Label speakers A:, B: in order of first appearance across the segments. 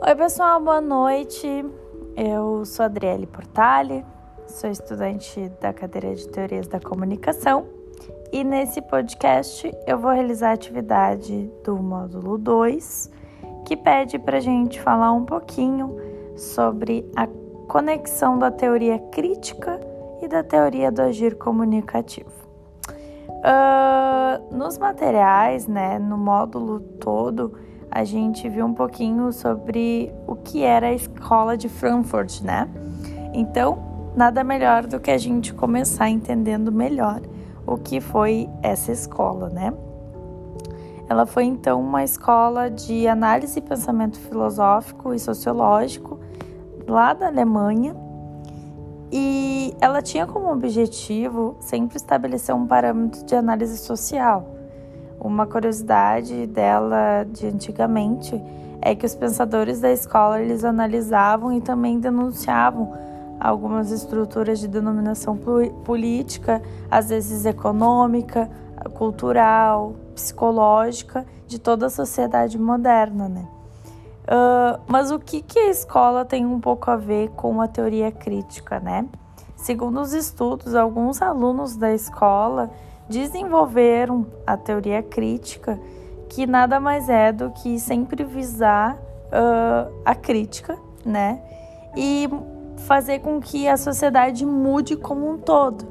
A: Oi, pessoal, boa noite. Eu sou Adriele Portale, sou estudante da cadeira de Teorias da Comunicação e nesse podcast eu vou realizar a atividade do módulo 2, que pede para a gente falar um pouquinho sobre a conexão da teoria crítica e da teoria do agir comunicativo. Uh, nos materiais, né, no módulo todo, a gente viu um pouquinho sobre o que era a escola de Frankfurt, né? Então, nada melhor do que a gente começar entendendo melhor o que foi essa escola, né? Ela foi então uma escola de análise e pensamento filosófico e sociológico lá da Alemanha e ela tinha como objetivo sempre estabelecer um parâmetro de análise social. Uma curiosidade dela de antigamente é que os pensadores da escola eles analisavam e também denunciavam algumas estruturas de denominação política, às vezes econômica, cultural, psicológica de toda a sociedade moderna, né? Uh, mas o que, que a escola tem um pouco a ver com a teoria crítica, né? Segundo os estudos, alguns alunos da escola desenvolveram a teoria crítica, que nada mais é do que sempre visar uh, a crítica, né? E fazer com que a sociedade mude como um todo.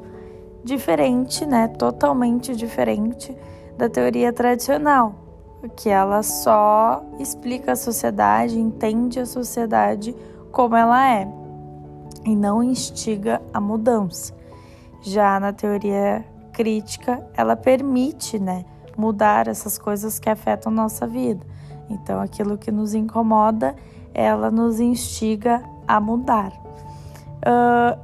A: Diferente, né? Totalmente diferente da teoria tradicional que ela só explica a sociedade, entende a sociedade como ela é e não instiga a mudança. Já na teoria crítica, ela permite, né, mudar essas coisas que afetam nossa vida. Então, aquilo que nos incomoda, ela nos instiga a mudar. Uh,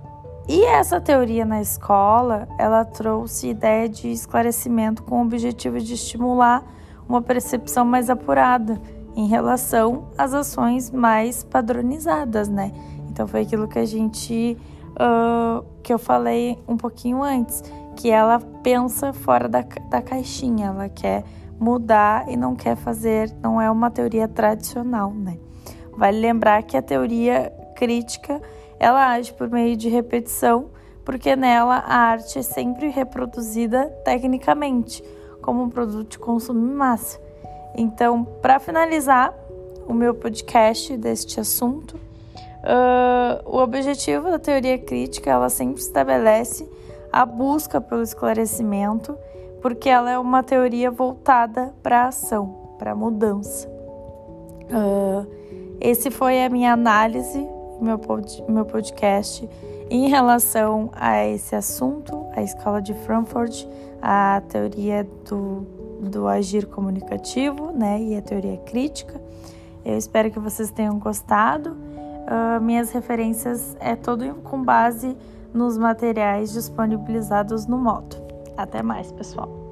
A: e essa teoria na escola, ela trouxe ideia de esclarecimento com o objetivo de estimular uma percepção mais apurada em relação às ações mais padronizadas, né? Então foi aquilo que a gente uh, que eu falei um pouquinho antes, que ela pensa fora da, da caixinha, ela quer mudar e não quer fazer, não é uma teoria tradicional, né? Vale lembrar que a teoria crítica ela age por meio de repetição, porque nela a arte é sempre reproduzida tecnicamente como um produto de consumo em massa. Então, para finalizar o meu podcast deste assunto, uh, o objetivo da teoria crítica ela sempre estabelece a busca pelo esclarecimento, porque ela é uma teoria voltada para a ação, para a mudança. Uh, esse foi a minha análise, meu, pod, meu podcast em relação a esse assunto, a escola de Frankfurt, a teoria do, do agir comunicativo né, e a teoria crítica. Eu espero que vocês tenham gostado. Uh, minhas referências é todo com base nos materiais disponibilizados no modo. Até mais, pessoal!